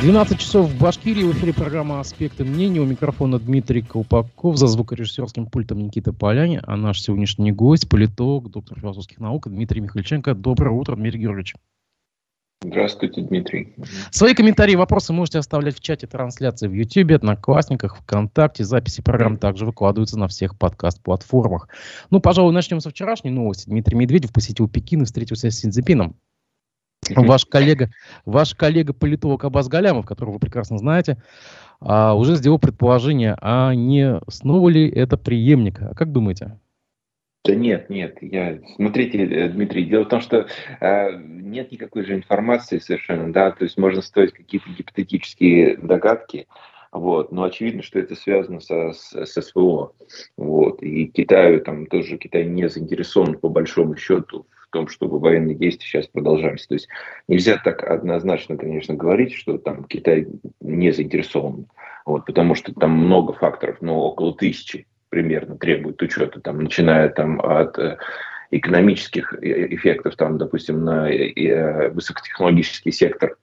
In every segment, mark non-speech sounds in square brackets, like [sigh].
12 часов в Башкирии. В эфире программа «Аспекты мнений». У микрофона Дмитрий Колпаков. За звукорежиссерским пультом Никита Поляне. А наш сегодняшний гость, политолог, доктор философских наук Дмитрий Михальченко. Доброе утро, Дмитрий Георгиевич. Здравствуйте, Дмитрий. Свои комментарии и вопросы можете оставлять в чате трансляции в YouTube, Одноклассниках, ВКонтакте. Записи программ также выкладываются на всех подкаст-платформах. Ну, пожалуй, начнем со вчерашней новости. Дмитрий Медведев посетил Пекин и встретился с Синьцзепином. Ваш коллега, ваш коллега-политолог Абаз Галямов, которого вы прекрасно знаете, а, уже сделал предположение, а не снова ли это преемник? А как думаете? Да нет, нет, я, смотрите, э, Дмитрий, дело в том, что э, нет никакой же информации совершенно, да, то есть можно строить какие-то гипотетические догадки, вот, но очевидно, что это связано со, с, с СВО, вот, и Китаю там тоже, Китай не заинтересован по большому счету том, чтобы военные действия сейчас продолжались. То есть нельзя так однозначно, конечно, говорить, что там Китай не заинтересован, вот, потому что там много факторов, но около тысячи примерно требует учета, там, начиная там, от э, экономических э, эффектов, там, допустим, на э, высокотехнологический сектор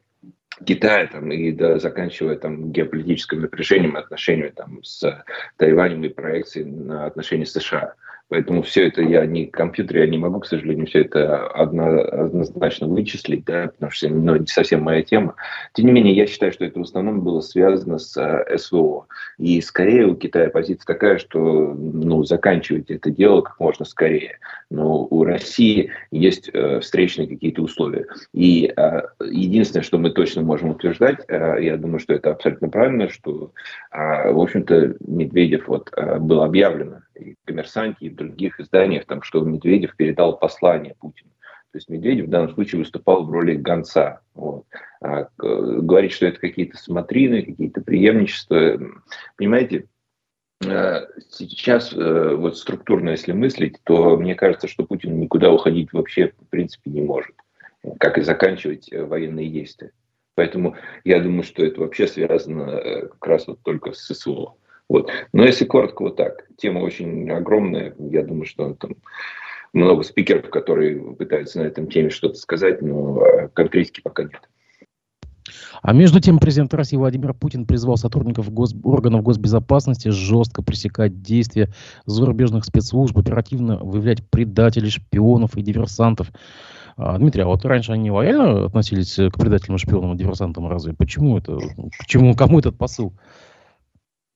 Китая там, и да, заканчивая там, геополитическим напряжением отношениями там, с Тайванем и проекцией на отношения с США. Поэтому все это я не компьютер, я не могу, к сожалению, все это одно, однозначно вычислить, да, потому что ну, не совсем моя тема. Тем не менее, я считаю, что это в основном было связано с э, СВО. И скорее у Китая позиция такая, что ну, заканчивайте это дело как можно скорее. Но у России есть э, встречные какие-то условия. И э, единственное, что мы точно можем утверждать, э, я думаю, что это абсолютно правильно, что, э, в общем-то, Медведев вот, э, был объявлено и в «Коммерсанте», и в других изданиях, там, что Медведев передал послание Путину. То есть Медведев в данном случае выступал в роли гонца. Вот. А, говорить, что это какие-то смотрины, какие-то преемничества. Понимаете, э, сейчас э, вот структурно, если мыслить, то мне кажется, что Путин никуда уходить вообще в принципе не может, как и заканчивать э, военные действия. Поэтому я думаю, что это вообще связано как раз вот только с ССО. Вот. Но если коротко, вот так. Тема очень огромная. Я думаю, что там много спикеров, которые пытаются на этом теме что-то сказать, но а, конкретики пока нет. А между тем президент России Владимир Путин призвал сотрудников гос... органов госбезопасности жестко пресекать действия зарубежных спецслужб, оперативно выявлять предателей, шпионов и диверсантов. А, Дмитрий, а вот раньше они лояльно относились к предателям, шпионам и диверсантам разве? Почему это? Почему, кому этот посыл?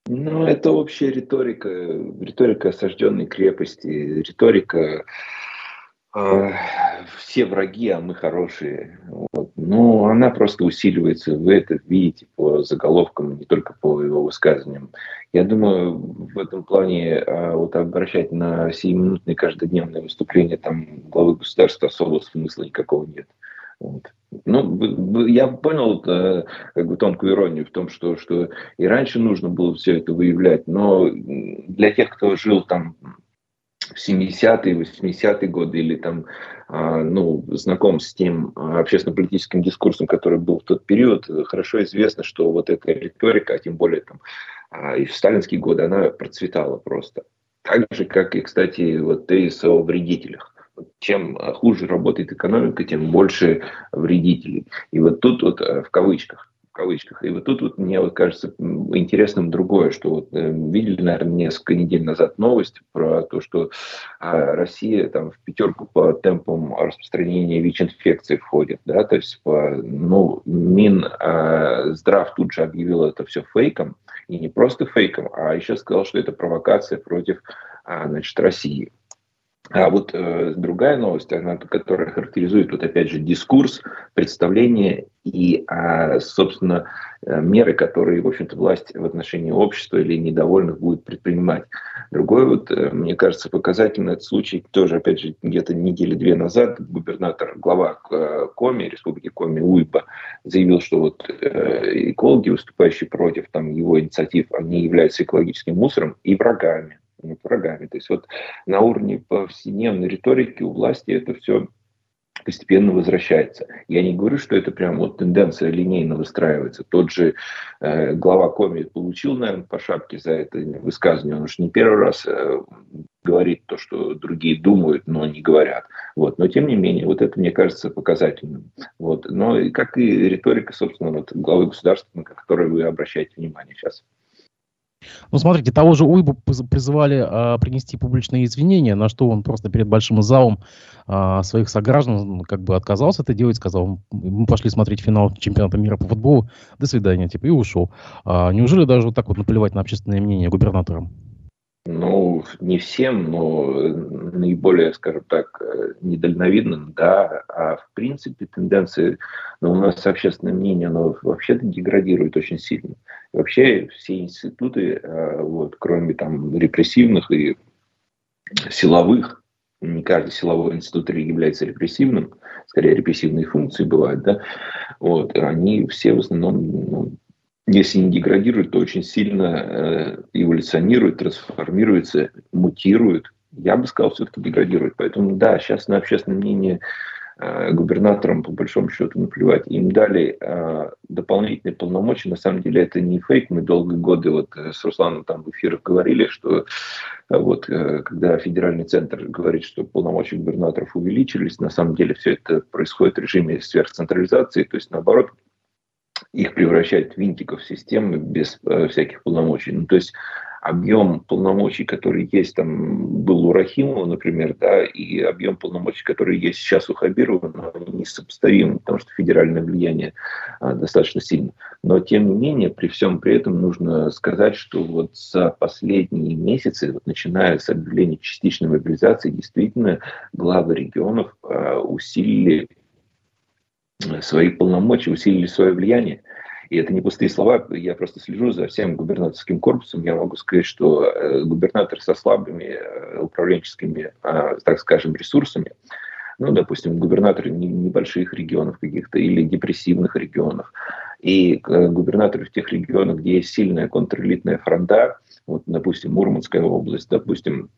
Ну, это общая риторика, риторика осажденной крепости, риторика э, все враги, а мы хорошие. Вот. Но она просто усиливается, вы это видите по заголовкам, не только по его высказываниям. Я думаю, в этом плане а, вот обращать на сиюминутные каждодневные выступления там главы государства особого смысла никакого нет. Вот. Ну, я понял э, как бы тонкую иронию в том, что, что и раньше нужно было все это выявлять, но для тех, кто жил там в 70-е, 80-е годы или там, а, ну, знаком с тем а, общественно-политическим дискурсом, который был в тот период, хорошо известно, что вот эта риторика, а тем более там а, и в сталинские годы, она процветала просто. Так же, как и, кстати, вот тезис о вредителях чем э, хуже работает экономика, тем больше вредителей. И вот тут вот э, в кавычках, в кавычках. И вот тут вот мне вот кажется интересным другое, что вот э, видели, наверное, несколько недель назад новость про то, что а, Россия там в пятерку по темпам распространения ВИЧ-инфекции входит, да, то есть по, ну, Минздрав тут же объявил это все фейком, и не просто фейком, а еще сказал, что это провокация против а, значит, России. А вот э, другая новость, она, которая характеризует вот опять же дискурс, представление и, а, собственно, э, меры, которые, в общем-то, власть в отношении общества или недовольных будет предпринимать. Другой вот, э, мне кажется, показательный этот случай, тоже, опять же, где-то недели две назад губернатор, глава э, Коми, республики Коми, Уйба, заявил, что вот экологи, выступающие против там, его инициатив, они являются экологическим мусором и врагами врагами. То есть вот на уровне повседневной риторики у власти это все постепенно возвращается. Я не говорю, что это прям вот тенденция линейно выстраивается. Тот же э, глава Коми получил, наверное, по шапке за это высказывание. Он уж не первый раз э, говорить то, что другие думают, но не говорят. Вот. Но тем не менее, вот это мне кажется показательным. Вот. Но как и риторика, собственно, вот, главы государства, на которую вы обращаете внимание сейчас. Ну, смотрите, того же Уйбу призывали а, принести публичные извинения, на что он просто перед большим залом а, своих сограждан как бы отказался это делать, сказал, мы пошли смотреть финал чемпионата мира по футболу, до свидания, типа, и ушел. А, неужели даже вот так вот наплевать на общественное мнение губернаторам? Ну, не всем, но наиболее, скажем так, недальновидным, да. А в принципе тенденции, ну, у нас общественное мнение, оно вообще-то деградирует очень сильно. И вообще все институты, э, вот, кроме там репрессивных и силовых, не каждый силовой институт является репрессивным, скорее репрессивные функции бывают, да, вот, они все в основном ну, если не деградируют, то очень сильно э, эволюционируют, трансформируются, мутируют. Я бы сказал, все-таки деградируют. Поэтому да, сейчас на общественное мнение э, губернаторам по большому счету наплевать. Им дали э, дополнительные полномочия. На самом деле это не фейк. Мы долгие годы вот э, с Русланом там в эфирах говорили, что э, вот э, когда федеральный центр говорит, что полномочия губернаторов увеличились, на самом деле все это происходит в режиме сверхцентрализации. То есть наоборот, их превращать в винтиков системы без э, всяких полномочий. Ну, то есть объем полномочий, который есть там был у Рахимова, например, да, и объем полномочий, который есть сейчас у Хабирова, они потому что федеральное влияние а, достаточно сильно. Но тем не менее, при всем при этом нужно сказать, что вот за последние месяцы, вот, начиная с объявления частичной мобилизации, действительно главы регионов а, усилили свои полномочия, усилили свое влияние. И это не пустые слова, я просто слежу за всем губернаторским корпусом. Я могу сказать, что э, губернатор со слабыми э, управленческими, а, так скажем, ресурсами, ну, допустим, губернаторы небольших регионов каких-то или депрессивных регионов, и э, губернаторы в тех регионах, где есть сильная контрэлитная фронта, вот, допустим, Мурманская область, допустим,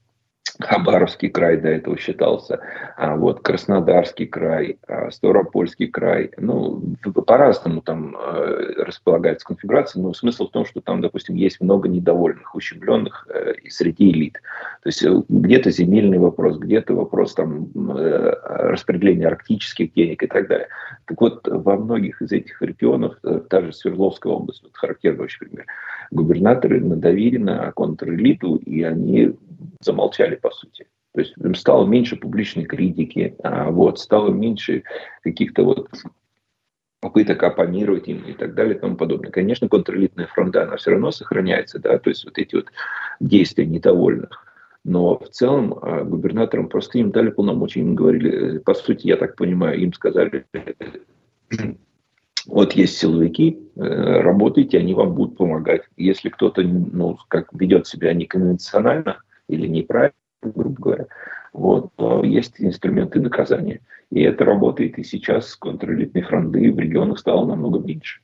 Хабаровский край до этого считался, а вот Краснодарский край, а, Ставропольский край, ну, по-разному там э, располагается конфигурация, но смысл в том, что там, допустим, есть много недовольных, ущемленных э, среди элит. То есть э, где-то земельный вопрос, где-то вопрос там э, распределения арктических денег и так далее. Так вот, во многих из этих регионов, та же Свердловская область, вот характерный очень пример, губернаторы надавили на контрэлиту, и они замолчали по сути. То есть стало меньше публичной критики, а, вот, стало меньше каких-то вот попыток оппонировать им и так далее и тому подобное. Конечно, контрэлитная фронта, она все равно сохраняется, да, то есть вот эти вот действия недовольных. Но в целом а, губернаторам просто им дали полномочия, им говорили, по сути, я так понимаю, им сказали, [clears throat] вот есть силовики, э, работайте, они вам будут помогать. Если кто-то ну, как ведет себя неконвенционально, или неправильно, грубо говоря, вот, то есть инструменты наказания. И это работает и сейчас контрэлитной фронты в регионах стало намного меньше.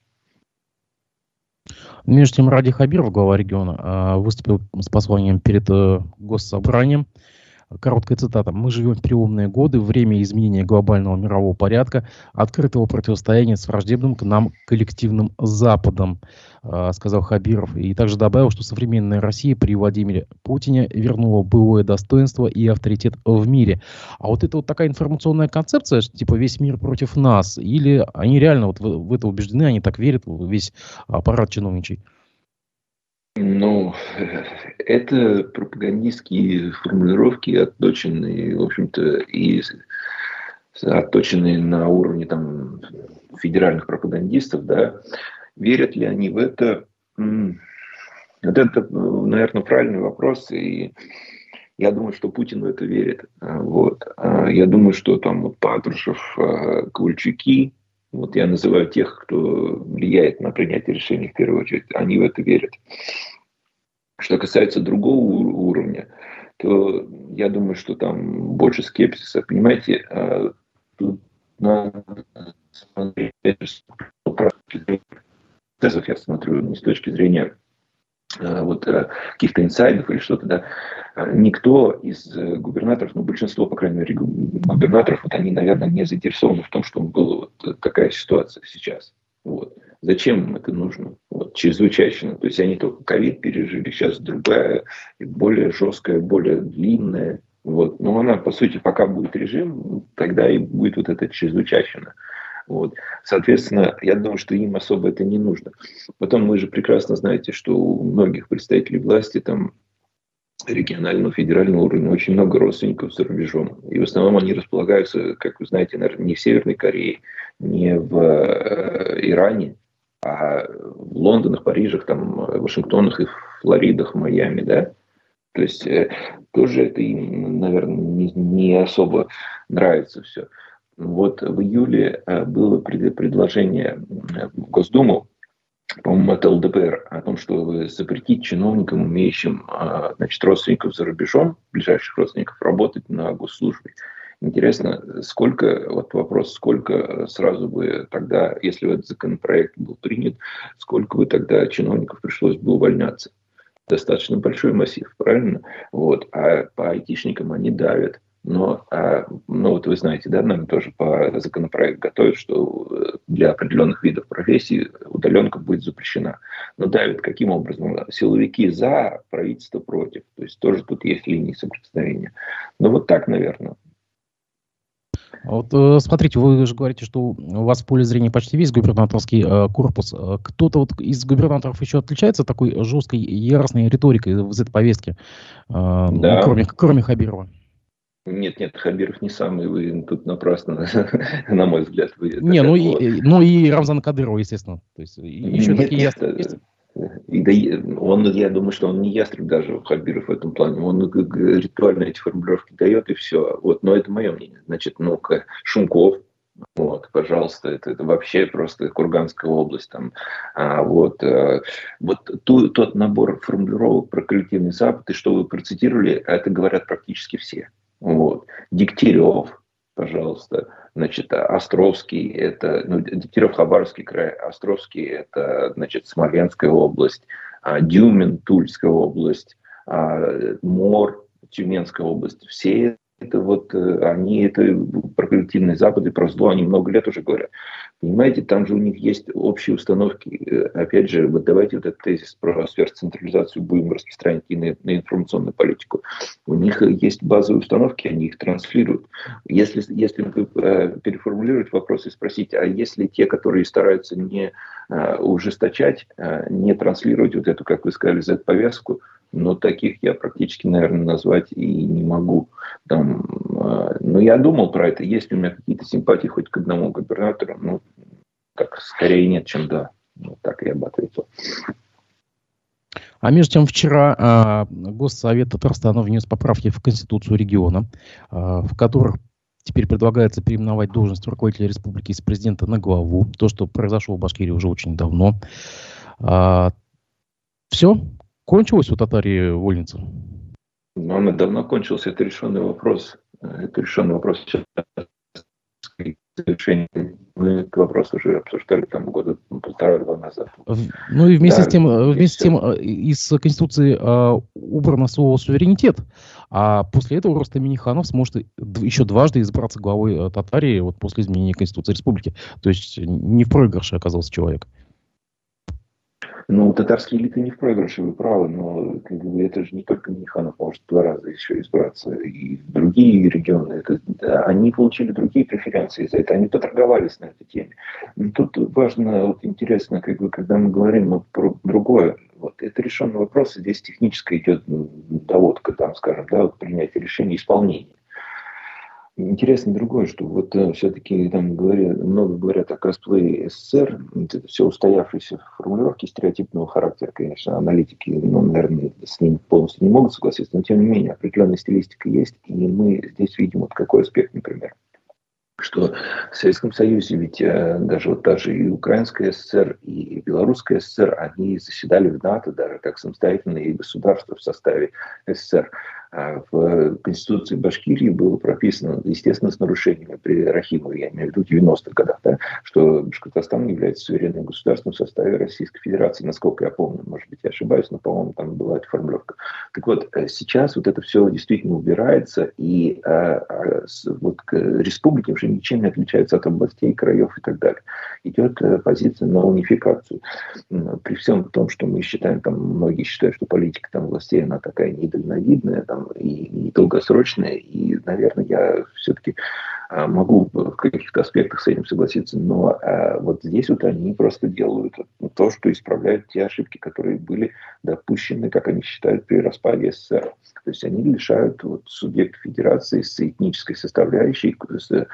Между тем, Ради Хабиров, глава региона, а, выступил с посланием перед э, госсобранием Короткая цитата. «Мы живем в переломные годы, время изменения глобального мирового порядка, открытого противостояния с враждебным к нам коллективным Западом», э, сказал Хабиров. И также добавил, что современная Россия при Владимире Путине вернула былое достоинство и авторитет в мире. А вот это вот такая информационная концепция, что типа весь мир против нас, или они реально вот в это убеждены, они так верят, весь аппарат чиновничий? Ну, [laughs] это пропагандистские формулировки, отточенные, в общем-то, и отточенные на уровне там, федеральных пропагандистов, да, верят ли они в это? Вот это, наверное, правильный вопрос, и я думаю, что Путин в это верит. Вот. А я думаю, что там вот Патрушев, а, Ковальчуки, вот я называю тех, кто влияет на принятие решений в первую очередь, они в это верят. Что касается другого уровня, то я думаю, что там больше скепсиса. Понимаете, а, тут надо смотреть, я смотрю не с точки зрения вот э, каких-то инсайдов или что-то, да, а, никто из э, губернаторов, ну, большинство, по крайней мере, губернаторов, вот они, наверное, не заинтересованы в том, что была вот такая ситуация сейчас. Вот. Зачем им это нужно? Вот. чрезвычайно. То есть они только ковид пережили, сейчас другая, более жесткая, более длинная. Вот. Но она, по сути, пока будет режим, тогда и будет вот это чрезвычайно. Вот. Соответственно, я думаю, что им особо это не нужно. Потом вы же прекрасно знаете, что у многих представителей власти там регионального, федерального уровня очень много родственников за рубежом. И в основном они располагаются, как вы знаете, наверное, не в Северной Корее, не в э, Иране, а в Лондонах, Парижах, там, Вашингтонах и Флоридах, Майами, да. То есть э, тоже это им, наверное, не, не особо нравится все. Вот в июле э, было предложение в Госдуму по-моему, это ЛДПР, о том, что запретить чиновникам, имеющим а, значит, родственников за рубежом, ближайших родственников, работать на госслужбе. Интересно, сколько, вот вопрос, сколько сразу бы тогда, если этот законопроект был принят, сколько бы тогда чиновников пришлось бы увольняться? Достаточно большой массив, правильно? Вот. А по айтишникам они давят. Но, а, ну вот вы знаете, да, нам тоже по законопроекту готовят, что э, для определенных видов профессий удаленка будет запрещена. Но давят каким образом? Силовики за, правительство против. То есть тоже тут есть линии соприкосновения. Ну вот так, наверное. А вот э, смотрите, вы же говорите, что у вас в поле зрения почти весь губернаторский э, корпус. Кто-то вот из губернаторов еще отличается такой жесткой, яростной риторикой в этой повестке, да. ну, кроме, кроме Хабирова? Нет, нет, Хабиров не самый, вы тут напрасно, [laughs] на мой взгляд. Вы не, ну и, ну и Рамзан Кадыров, естественно. То есть еще нет, такие нет, есть? И да, он, я думаю, что он не ястреб даже Хабиров в этом плане. Он ритуально эти формулировки дает и все. Вот, но это мое мнение. Значит, ну-ка, Шумков, вот, пожалуйста, это, это вообще просто Курганская область. Там, а, вот а, вот ту, тот набор формулировок про коллективный Запад, и что вы процитировали, это говорят практически все. Вот. Дегтярев, пожалуйста. Значит, Островский, это, ну, Дегтярев, Хабаровский край, Островский, это, значит, Смоленская область, а, Дюмин, Тульская область, а, Мор, Тюменская область. Все это вот э, они, это про коллективный Запад и про зло, они много лет уже говорят. Понимаете, там же у них есть общие установки. Э, опять же, вот давайте вот этот тезис про сверхцентрализацию будем распространять и на, на информационную политику. У них есть базовые установки, они их транслируют. Если, если э, переформулировать вопрос и спросить, а если те, которые стараются не э, ужесточать, не транслировать вот эту, как вы сказали, Z-повестку, но таких я практически, наверное, назвать и не могу. Там, но я думал про это. Есть у меня какие-то симпатии хоть к одному губернатору? Ну, так скорее нет, чем да. Вот так я бы ответил. А между тем, вчера э, Госсовет Татарстана внес поправки в Конституцию региона, э, в которых теперь предлагается переименовать должность руководителя республики из президента на главу. То, что произошло в Башкирии уже очень давно. А, все, Кончилась у татарии вольница? Ну, она давно кончилась, это решенный вопрос. Это решенный вопрос сейчас решение. Мы этот вопрос уже обсуждали там года полтора-два назад. Ну и вместе да, с тем, э, вместе с тем э, из Конституции э, убрано слово суверенитет, а после этого Рустам Миниханов сможет еще дважды избраться главой Татарии вот после изменения Конституции Республики. То есть не в проигрыше оказался человек. Ну, татарские элиты не в проигрыше, вы правы, но как бы, это же не только Миниханов может два раза еще избраться, и другие регионы, это, да, они получили другие преференции за это, они поторговались на этой теме. Но тут важно, вот интересно, как бы, когда мы говорим вот, про другое, вот это решенный вопрос, здесь техническая идет доводка, там, скажем, да, вот принятие решения, исполнения. Интересно другое, что вот э, все-таки там говорят, много говорят о косплее СССР, это все устоявшиеся формулировки стереотипного характера, конечно, аналитики, ну, наверное, с ним полностью не могут согласиться, но тем не менее определенная стилистика есть, и мы здесь видим вот какой аспект, например что в Советском Союзе ведь э, даже вот даже и Украинская ССР, и Белорусская ССР, они заседали в НАТО даже как самостоятельные государства в составе СССР. А в Конституции Башкирии было прописано, естественно, с нарушениями при Рахимове, я имею в виду 90-х годах, да, что Башкортостан является суверенным государством в составе Российской Федерации, насколько я помню, может быть, я ошибаюсь, но, по-моему, там была эта формулировка. Так вот, э, сейчас вот это все действительно убирается, и а, вот республики уже ничем не отличаются от областей, краев и так далее. Идет а, позиция на унификацию. при всем том, что мы считаем, там, многие считают, что политика там властей, она такая недальновидная там, и недолгосрочная, и, наверное, я все-таки а, могу в каких-то аспектах с этим согласиться, но а, вот здесь вот они просто делают то, что исправляют те ошибки, которые были допущены, как они считают, при распаде СССР. То есть они лишают вот, субъекта федерации с этнической составляющей, с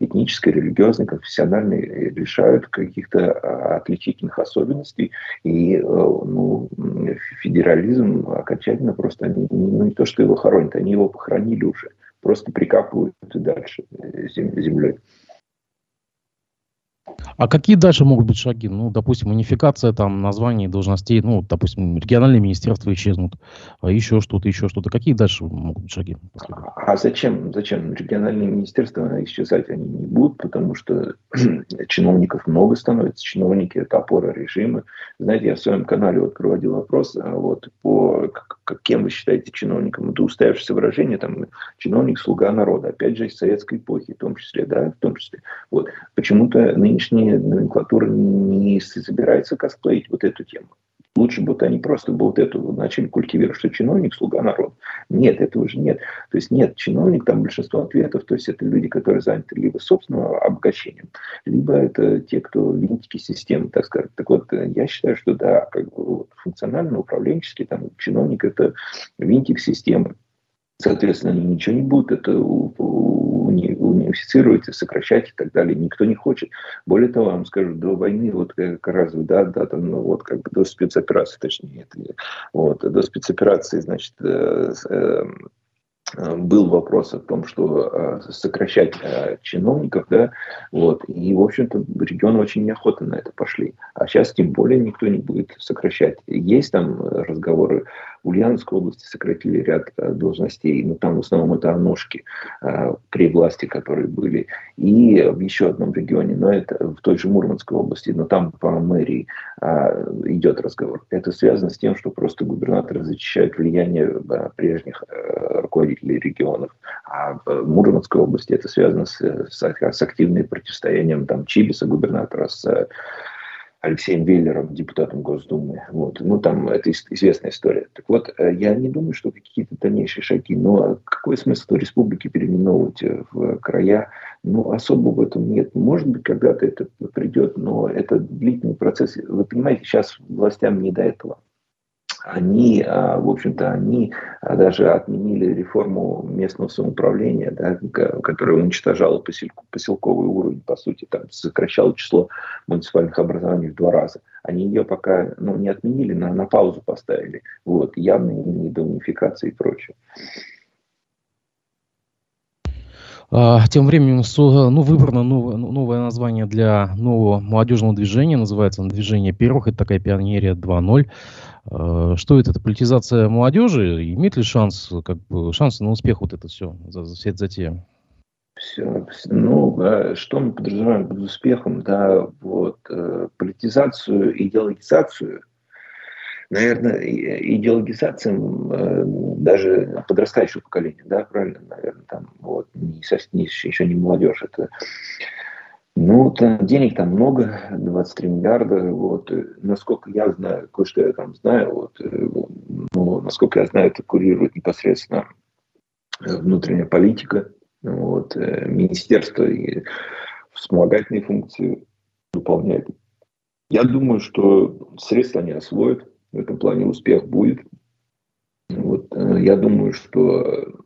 этнической, религиозной, конфессиональной, лишают каких-то а, отличительных особенностей. И э, ну, федерализм окончательно просто, ну, не то, что его хоронят, они его похоронили уже просто прикапывают и дальше э, землей. А какие дальше могут быть шаги? Ну, допустим, унификация там названий должностей, ну, допустим, региональные министерства исчезнут, а еще что-то, еще что-то. Какие дальше могут быть шаги? А зачем? Зачем? Региональные министерства исчезать они не будут, потому что [clears throat] чиновников много становится, чиновники это опора режима. Знаете, я в своем канале вот проводил вопрос, а вот по кем вы считаете чиновником? Это устоявшееся выражение, там, чиновник, слуга народа, опять же, из советской эпохи, в том числе, да, в том числе. Вот. Почему-то нынешняя номенклатура не собирается косплеить вот эту тему. Лучше бы вот они просто бы вот эту начали культивировать, что чиновник – слуга народа. Нет, этого же нет. То есть нет, чиновник, там большинство ответов, то есть это люди, которые заняты либо собственным обогащением, либо это те, кто винтики системы, так сказать. Так вот, я считаю, что да, как бы вот, функционально, управленческий, там, чиновник – это винтик системы. Соответственно, они ничего не будут это унифицировать, сокращать и так далее. Никто не хочет. Более того, вам скажу, до войны, вот как раз, да, да, там, ну, вот как бы до спецоперации, точнее, это, вот, до спецоперации, значит, э, э, был вопрос о том, что э, сокращать э, чиновников, да, вот, и, в общем-то, регионы очень неохотно на это пошли. А сейчас тем более никто не будет сокращать. Есть там разговоры в Ульяновской области сократили ряд э, должностей, но там в основном это ножки э, при власти, которые были. И в еще одном регионе, но это в той же Мурманской области, но там по мэрии э, идет разговор. Это связано с тем, что просто губернаторы защищают влияние прежних руководителей регионов. А в Мурманской области это связано с, с, с активным противостоянием там, Чибиса, губернатора, с Алексеем Веллером, депутатом Госдумы. Вот. Ну, там это известная история. Так вот, э, я не думаю, что какие-то дальнейшие шаги, но какой смысл республики переименовывать э, в края? Ну, особо в этом нет. Может быть, когда-то это придет, но это длительный процесс. Вы понимаете, сейчас властям не до этого они, а, в общем-то, они а, даже отменили реформу местного самоуправления, да, которая уничтожала посельку, поселковый уровень, по сути, там сокращала число муниципальных образований в два раза. Они ее пока ну, не отменили, на, на паузу поставили. Вот, явно не до унификации и прочее. А, тем временем ну, выбрано новое, новое название для нового молодежного движения. Называется движение первых. Это такая пионерия 2.0. А, что это? Это политизация молодежи? Имеет ли шанс, как бы, шансы на успех вот это все, за, за, вся эта затея? Все, ну, что мы подразумеваем под успехом, да, вот, э, политизацию, идеологизацию – наверное, идеологизация э, даже подрастающего поколения, да, правильно, наверное, там, вот, не, не, еще не молодежь, это, ну, там, денег там много, 23 миллиарда, вот, насколько я знаю, кое-что я там знаю, вот, э, ну, насколько я знаю, это курирует непосредственно внутренняя политика, вот, э, министерство и вспомогательные функции выполняет. Я думаю, что средства они освоят, в этом плане успех будет. Вот, э, я думаю, что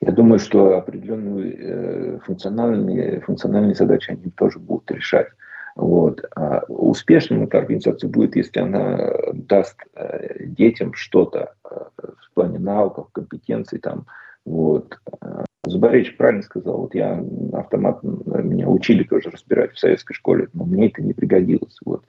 я думаю, что определенные э, функциональные, функциональные задачи они тоже будут решать. Вот. А успешным эта организация будет, если она даст э, детям что-то в плане навыков, компетенций, там, вот, Зубаревич правильно сказал, вот я автомат, меня учили тоже разбирать в советской школе, но мне это не пригодилось. Вот.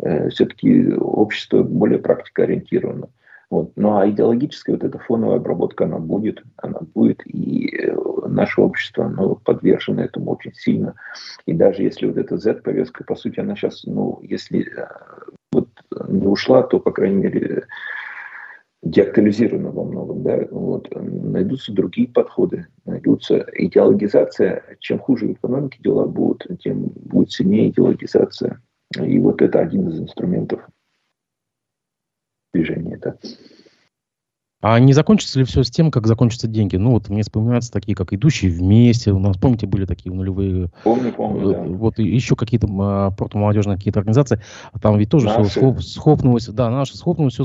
Э, все-таки общество более практикоориентировано. Вот. Ну а идеологическая вот эта фоновая обработка, она будет, она будет, и э, наше общество, оно подвержено этому очень сильно. И даже если вот эта Z-повестка, по сути, она сейчас, ну, если э, вот не ушла, то, по крайней мере, деактуализировано во многом, да, вот, найдутся другие подходы, найдутся идеологизация. Чем хуже в экономике дела будут, тем будет сильнее идеологизация. И вот это один из инструментов движения. Да. А не закончится ли все с тем, как закончатся деньги? Ну, вот мне вспоминаются такие, как «Идущие вместе». У нас, помните, были такие нулевые... Помню, помню, да. Вот еще какие-то а, протомолодежные какие-то организации. Там ведь тоже наши. все схоп, схопнулось. Да, наши схопнулось все,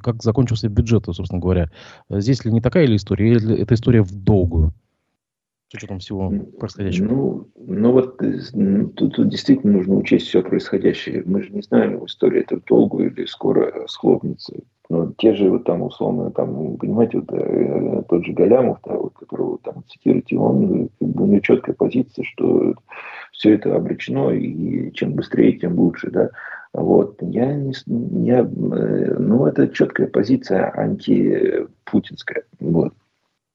как закончился бюджет, собственно говоря. Здесь ли не такая ли история? Или это история в долгую? с учетом всего происходящего? Ну, ну вот э, тут, тут действительно нужно учесть все происходящее. Мы же не знаем, история это долго или скоро схлопнется. Но те же вот там условно, там, понимаете, вот, э, тот же Галямов, да, вот, которого там цитируете, он, как бы, у него четкая позиция, что все это обречено, и чем быстрее, тем лучше, да. Вот. Я не, я, э, ну, это четкая позиция антипутинская. Вот.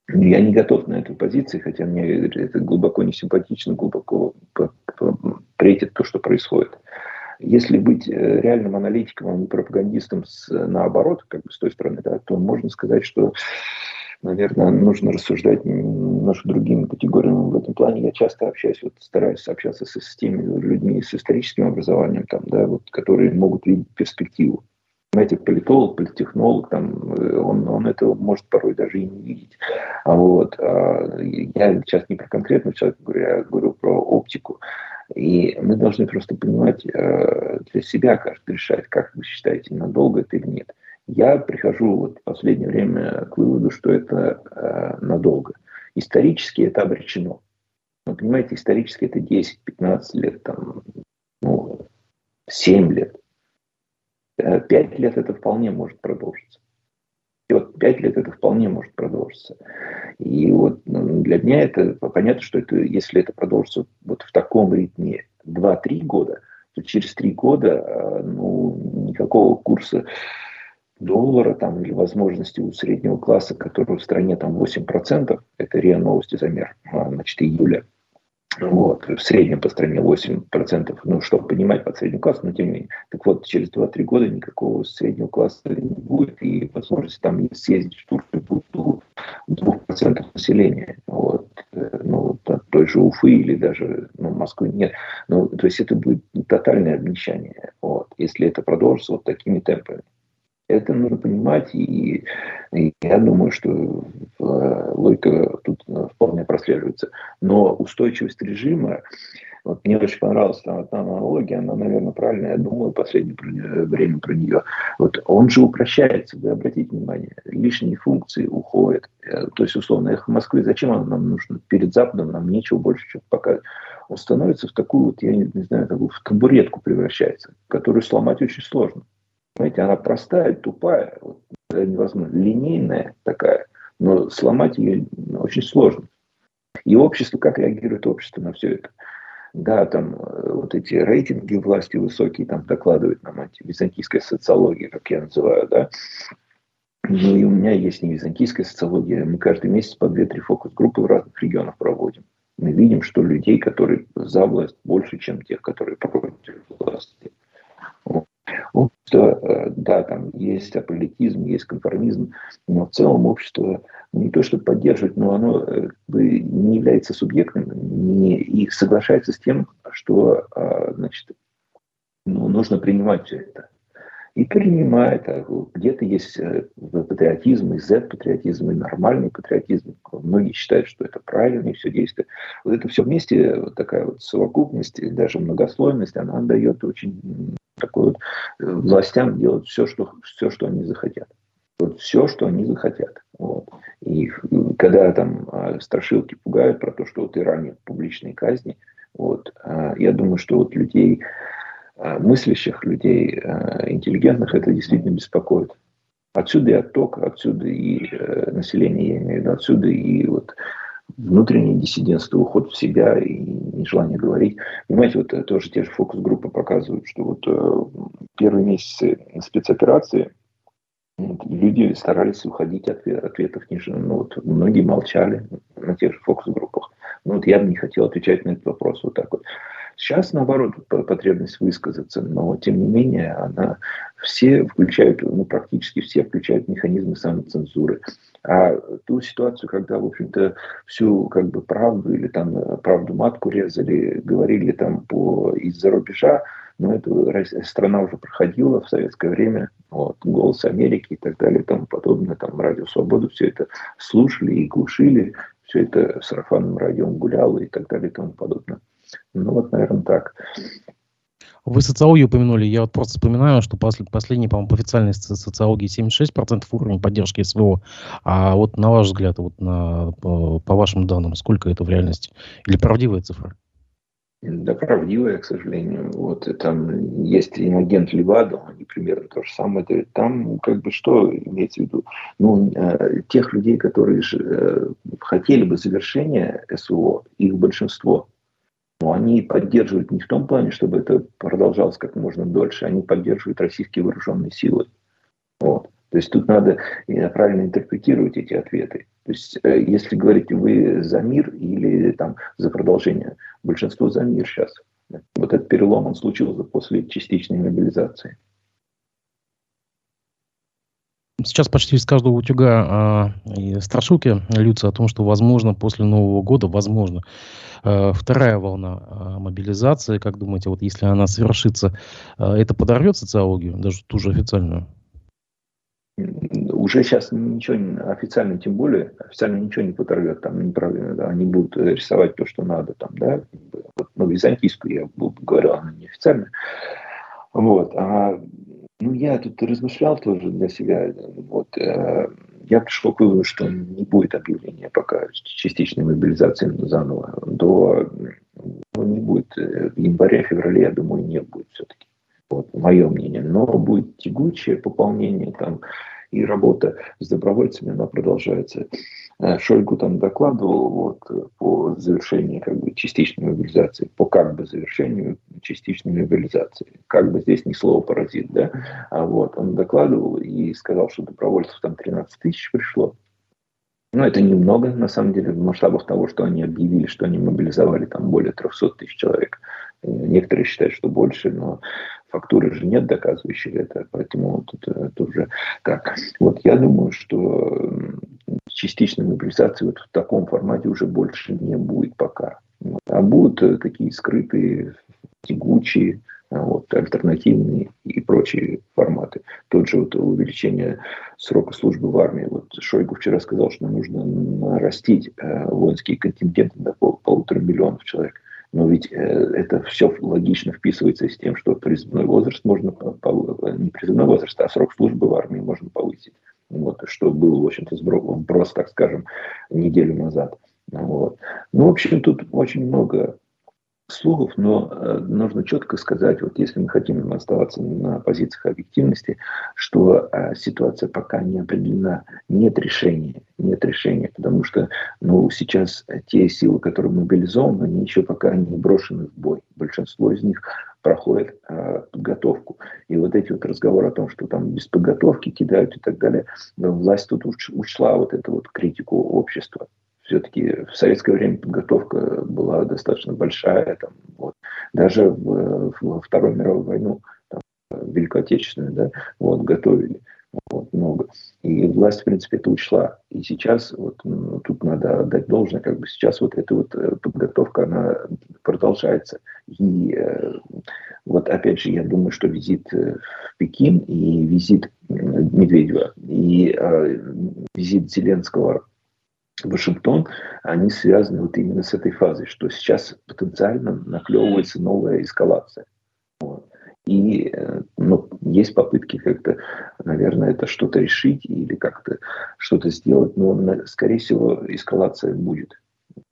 Я не готов на эту позицию, хотя мне это глубоко не симпатично, глубоко претит то, что происходит. Если быть э, реальным аналитиком, а не пропагандистом с, наоборот, как бы с той стороны, да, то можно сказать, что, наверное, нужно рассуждать немножко другими категориями в этом плане. Я часто общаюсь, вот стараюсь общаться с, с теми людьми с историческим образованием, там, да, вот, которые могут видеть перспективу. Знаете, политолог, политтехнолог, там, э, он, он этого может порой даже и не видеть. А вот, а, я сейчас не про конкретного человека говорю, я говорю про оптику. И мы должны просто понимать э, для себя, каждый решать, как вы считаете, надолго это или нет. Я прихожу вот в последнее время к выводу, что это э, надолго. Исторически это обречено. Но понимаете, исторически это 10-15 лет, там, ну, 7 лет. Э, пять лет это вполне может продолжиться. И вот пять лет это вполне может продолжиться. И вот ну, для меня это понятно, что это, если это продолжится вот в таком ритме 2-3 года, то через 3 года э, ну, никакого курса доллара там, или возможности у среднего класса, который в стране там 8%, это РИА Новости замер, значит, июля, вот, в среднем по стране 8%, ну, чтобы понимать под средним классом, но тем не менее. Так вот, через 2-3 года никакого среднего класса не будет, и возможности там съездить в Турцию будет у 2% населения. Вот. Э, ну, от той же Уфы или даже ну, Москвы нет. Ну, то есть это будет тотальное обнищание, вот, если это продолжится вот такими темпами. Это нужно понимать, и, я думаю, что э, логика тут э, вполне прослеживается. Но устойчивость режима, вот мне очень понравилась там одна аналогия, она, наверное, правильная, я думаю, последнее время про нее. Вот он же упрощается, вы обратите внимание, лишние функции уходят. Э, то есть, условно, эхо Москвы, зачем оно нам нужно? Перед Западом нам нечего больше чем показывать. Он становится в такую вот, я не, не знаю, такую в табуретку превращается, которую сломать очень сложно. Понимаете, она простая, тупая, вот, невозможно, линейная такая, но сломать ее очень сложно. И общество, как реагирует общество на все это? Да, там э, вот эти рейтинги власти высокие, там докладывает нам антивизантийская социология, как я называю, да. Ну и у меня есть не византийская социология. Мы каждый месяц по 2-3 фокус-группы в разных регионах проводим. Мы видим, что людей, которые за власть, больше, чем тех, которые против власти. Общество, э, да, там есть аполитизм, есть конформизм, но в целом общество не то, что поддерживает, но оно э, не является субъектным не, и соглашается с тем, что а, значит, ну, нужно принимать все это. И принимает. А где-то есть э, патриотизм, и Z-патриотизм, и нормальный патриотизм. Многие считают, что это правильно, и все действие. Вот это все вместе, вот такая вот совокупность, даже многослойность, она дает очень такой вот э, властям делать все, что, все, что они захотят. Вот все, что они захотят. Вот. И когда там а, страшилки пугают про то, что вот Иран нет публичной казни, вот, а, я думаю, что вот людей, а, мыслящих людей, интеллигентных, это действительно беспокоит. Отсюда и отток, отсюда и э, население, я имею в виду, отсюда и вот внутреннее диссидентство, уход в себя и нежелание говорить. Понимаете, вот э, тоже те же фокус-группы показывают, что вот э, первые месяцы спецоперации люди старались уходить от ответов ниже. Ну, вот многие молчали на тех же фокус-группах. Ну, вот я бы не хотел отвечать на этот вопрос вот так вот. Сейчас, наоборот, потребность высказаться, но, тем не менее, она все включают, ну, практически все включают механизмы самоцензуры. А ту ситуацию, когда, в общем-то, всю как бы правду или там правду матку резали, говорили там по из-за рубежа, Но эта страна уже проходила в советское время, вот, «Голос Америки» и так далее и тому подобное, там «Радио Свободу», все это слушали и глушили, все это сарафанным радио гуляло и так далее и тому подобное. Ну вот, наверное, так. Вы социологию упомянули. Я вот просто вспоминаю, что после, последний, по-моему, по официальной социологии 76% уровень поддержки СВО. А вот на ваш взгляд, вот на, по, по вашим данным, сколько это в реальности? Или правдивая цифра? Да, правдивая, к сожалению. Вот там есть агент Левадо, они примерно то же самое. Там как бы что имеется в виду? Ну, э, тех людей, которые э, хотели бы завершения СВО, их большинство. Но они поддерживают не в том плане, чтобы это продолжалось как можно дольше, они поддерживают российские вооруженные силы. Вот. То есть тут надо правильно интерпретировать эти ответы. То есть э, если говорите вы за мир или там за продолжение, большинство за мир сейчас. Вот этот перелом, он случился после частичной мобилизации. Сейчас почти из каждого утюга а, и страшилки льются о том, что, возможно, после Нового года, возможно, а, вторая волна а, мобилизации. Как думаете, вот если она совершится, а, это подорвет социологию, даже ту же официальную? Уже сейчас ничего официально, тем более, официально ничего не подорвет, там неправильно, да, они будут рисовать то, что надо, там, да, вот, ну, византийскую я говорю, она неофициальная. Вот, а ну, я тут размышлял тоже для себя. Вот, э, я пришел к выводу, что не будет объявления пока частичной мобилизации заново. До, ну, не будет э, в январе-феврале, я думаю, не будет все-таки. Вот, мое мнение. Но будет тягучее пополнение там и работа с добровольцами, она продолжается. Э, Шойгу там докладывал вот, по завершении как бы, частичной мобилизации, по как бы завершению частичной мобилизации. Как бы здесь ни слово паразит, да? А вот он докладывал и сказал, что добровольцев там 13 тысяч пришло. Ну, это немного, на самом деле, в масштабах того, что они объявили, что они мобилизовали там более 300 тысяч человек. Некоторые считают, что больше, но фактуры же нет, доказывающих это, поэтому вот это, это уже так. Вот я думаю, что частичной мобилизации вот в таком формате уже больше не будет пока. А будут э, такие скрытые, тягучие, а вот, альтернативные и прочие форматы. Тот же вот увеличение срока службы в армии. Вот Шойгу вчера сказал, что нужно нарастить э, воинские контингенты до пол, полутора миллионов человек. Но ведь э, это все логично вписывается с тем, что призывной возраст можно, не призывной возраст, а срок службы в армии можно повысить. Вот, что было, в общем-то, сброс, так скажем, неделю назад. Вот. Ну, в общем, тут очень много слухов, но э, нужно четко сказать, вот если мы хотим оставаться на позициях объективности, что э, ситуация пока не определена, нет решения, нет решения, потому что ну, сейчас те силы, которые мобилизованы, они еще пока не брошены в бой. Большинство из них проходит э, подготовку. И вот эти вот разговоры о том, что там без подготовки кидают и так далее, власть тут уч, учла вот эту вот критику общества все-таки в советское время подготовка была достаточно большая. Там, вот. Даже в, в Вторую мировую войну, там, Великую Отечественную, да, вот, готовили вот, много. И власть, в принципе, это учла. И сейчас, вот, ну, тут надо отдать должное, как бы сейчас вот эта вот э, подготовка, она продолжается. И э, вот опять же, я думаю, что визит э, в Пекин и визит Медведева, и э, визит Зеленского Вашингтон, они связаны вот именно с этой фазой, что сейчас потенциально наклевывается новая эскалация. Вот. И э, ну, есть попытки как-то, наверное, это что-то решить или как-то что-то сделать, но, скорее всего, эскалация будет,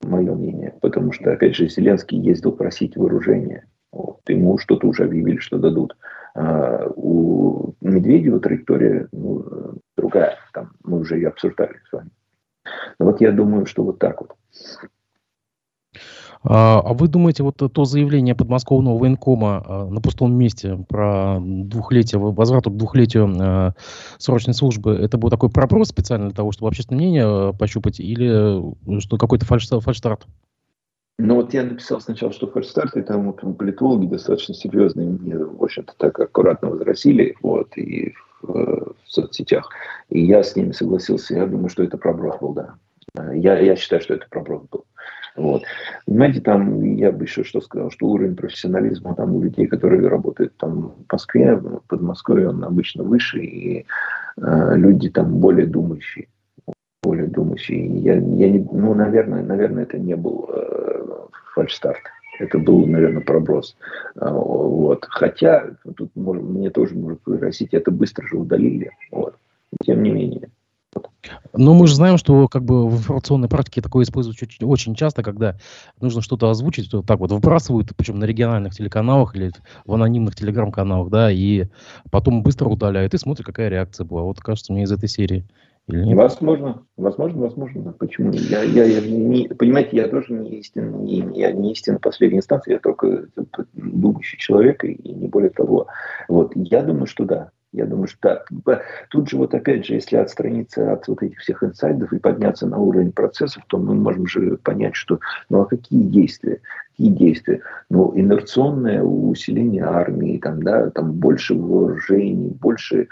мое мнение. Потому что, опять же, Зеленский ездил просить вооружения. Вот. Ему что-то уже объявили, что дадут. А у Медведева траектория ну, другая. Там мы уже ее обсуждали с вами. Вот я думаю, что вот так вот. А, а вы думаете, вот то заявление подмосковного военкома а, на пустом месте про двухлетие, возврату к двухлетию а, срочной службы, это был такой проброс специально для того, чтобы общественное мнение пощупать, или что какой-то фальш, фальштарт? Ну вот я написал сначала, что фальштарт, и там вот политологи достаточно серьезные мне, в общем-то, так аккуратно возразили, вот, и в, соцсетях. И я с ними согласился, я думаю, что это проброс был, да. Я, я считаю, что это проброс был. Вот. Понимаете, там я бы еще что сказал, что уровень профессионализма там у людей, которые работают там в Москве, под Москвой, он обычно выше, и э, люди там более думающие более думающие. Я, я не, ну, наверное, наверное, это не был э, фальшстарт. Это был, наверное, проброс. А, вот. Хотя, тут может, мне тоже может выразить, это быстро же удалили. Вот. Тем не менее. Но мы же знаем, что как бы в информационной практике такое используют очень, очень часто, когда нужно что-то озвучить, то так вот выбрасывают, причем на региональных телеканалах или в анонимных телеграм-каналах, да, и потом быстро удаляют и смотрят, какая реакция была. Вот кажется мне из этой серии. Или нет? Возможно, возможно, возможно. Почему? Я, я, я не, понимаете, я тоже не истин, не, я не истин последней инстанции, я только думающий человек и, и не более того. Вот, я думаю, что да. Я думаю, что да. Тут же вот опять же, если отстраниться от вот этих всех инсайдов и подняться на уровень процессов, то мы можем же понять, что ну а какие действия? Какие действия? Ну, инерционное усиление армии, там, да, там больше вооружений, больше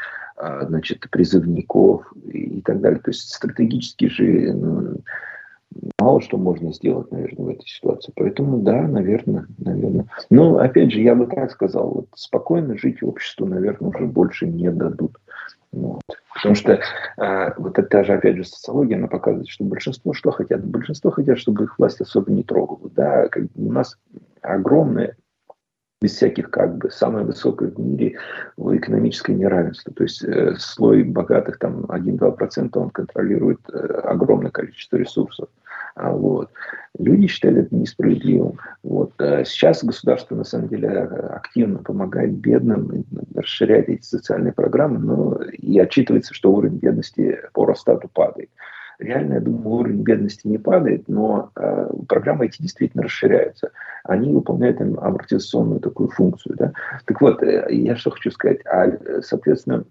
значит, призывников и так далее. То есть стратегически же ну, мало что можно сделать, наверное, в этой ситуации. Поэтому да, наверное, наверное. Но опять же, я бы так сказал, вот спокойно жить обществу, наверное, уже больше не дадут. Вот. Потому что э, вот это же, опять же, социология, она показывает, что большинство что хотят? Большинство хотят, чтобы их власть особо не трогала. Да, как у нас огромное без всяких как бы, самое высокое в мире экономическое неравенство. То есть э, слой богатых, там 1-2%, он контролирует э, огромное количество ресурсов. А, вот. Люди считают это несправедливым. Вот. А сейчас государство на самом деле активно помогает бедным, расширяет эти социальные программы, но и отчитывается, что уровень бедности по Росстату падает. Реально, я думаю, уровень бедности не падает, но э, программы эти действительно расширяются. Они выполняют им амортизационную такую функцию. Да? Так вот, э, я что хочу сказать. А, соответственно,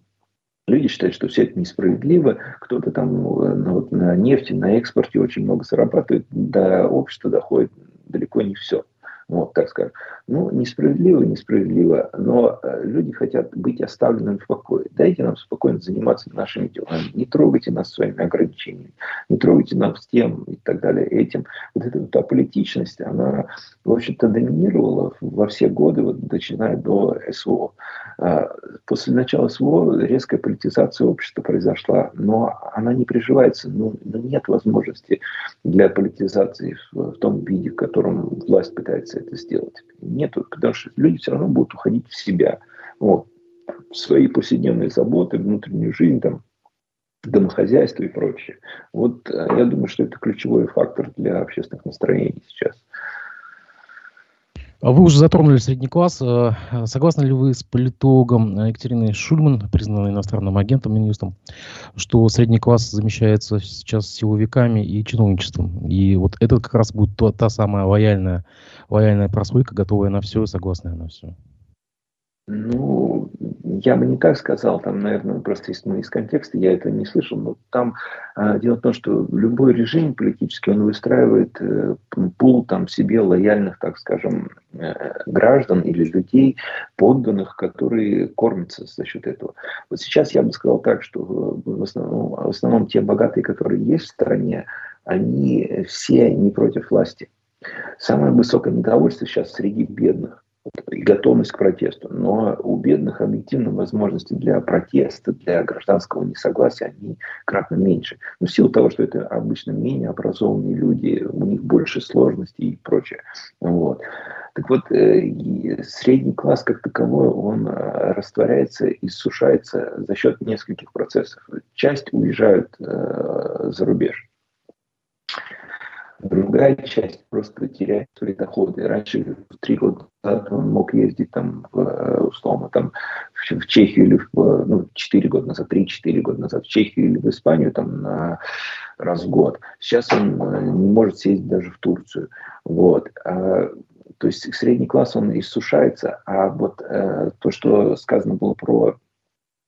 Люди считают, что все это несправедливо. Кто-то там э, вот, на нефти, на экспорте очень много зарабатывает. До общества доходит далеко не все вот, так скажем. Ну, несправедливо, несправедливо, но э, люди хотят быть оставленными в покое. Дайте нам спокойно заниматься нашими делами, не трогайте нас своими ограничениями, не трогайте нас тем и так далее, этим. Вот эта вот аполитичность, она, в общем-то, доминировала во все годы, вот, начиная до СВО. А, после начала СВО резкая политизация общества произошла, но она не приживается, ну, ну нет возможности для политизации в том виде, в котором власть пытается это сделать. Нету, потому что люди все равно будут уходить в себя. Вот. Свои повседневные заботы, внутреннюю жизнь, там, домохозяйство и прочее. Вот э, я думаю, что это ключевой фактор для общественных настроений сейчас. А вы уже затронули средний класс. Э, согласны ли вы с политологом Екатериной Шульман, признанной иностранным агентом Минюстом, что средний класс замещается сейчас силовиками и чиновничеством? И вот это как раз будет та, та самая лояльная, лояльная прослойка, готовая на все, согласная на все. Ну, я бы не так сказал, там, наверное, просто из, ну, из контекста я это не слышал, но там а, дело в том, что любой режим политический, он выстраивает э, пул там себе лояльных, так скажем, э, граждан или людей, подданных, которые кормятся за счет этого. Вот сейчас я бы сказал так, что в основном, в основном те богатые, которые есть в стране, они все не против власти. Самое высокое недовольство сейчас среди бедных и готовность к протесту. Но у бедных объективно возможности для протеста, для гражданского несогласия, они кратно меньше. Но в силу того, что это обычно менее образованные люди, у них больше сложностей и прочее. Вот. Так вот, э, средний класс как таковой, он э, растворяется и сушается за счет нескольких процессов. Часть уезжают э, за рубеж. Другая часть просто теряет свои доходы. Раньше, три года назад, он мог ездить там, в, условно, там, в Чехию или в, ну, 4 года назад, 3-4 года назад, в Чехию или в Испанию там, на, раз в год. Сейчас он э, не может съездить даже в Турцию. Вот. А, то есть средний класс, он иссушается, а вот э, то, что сказано было про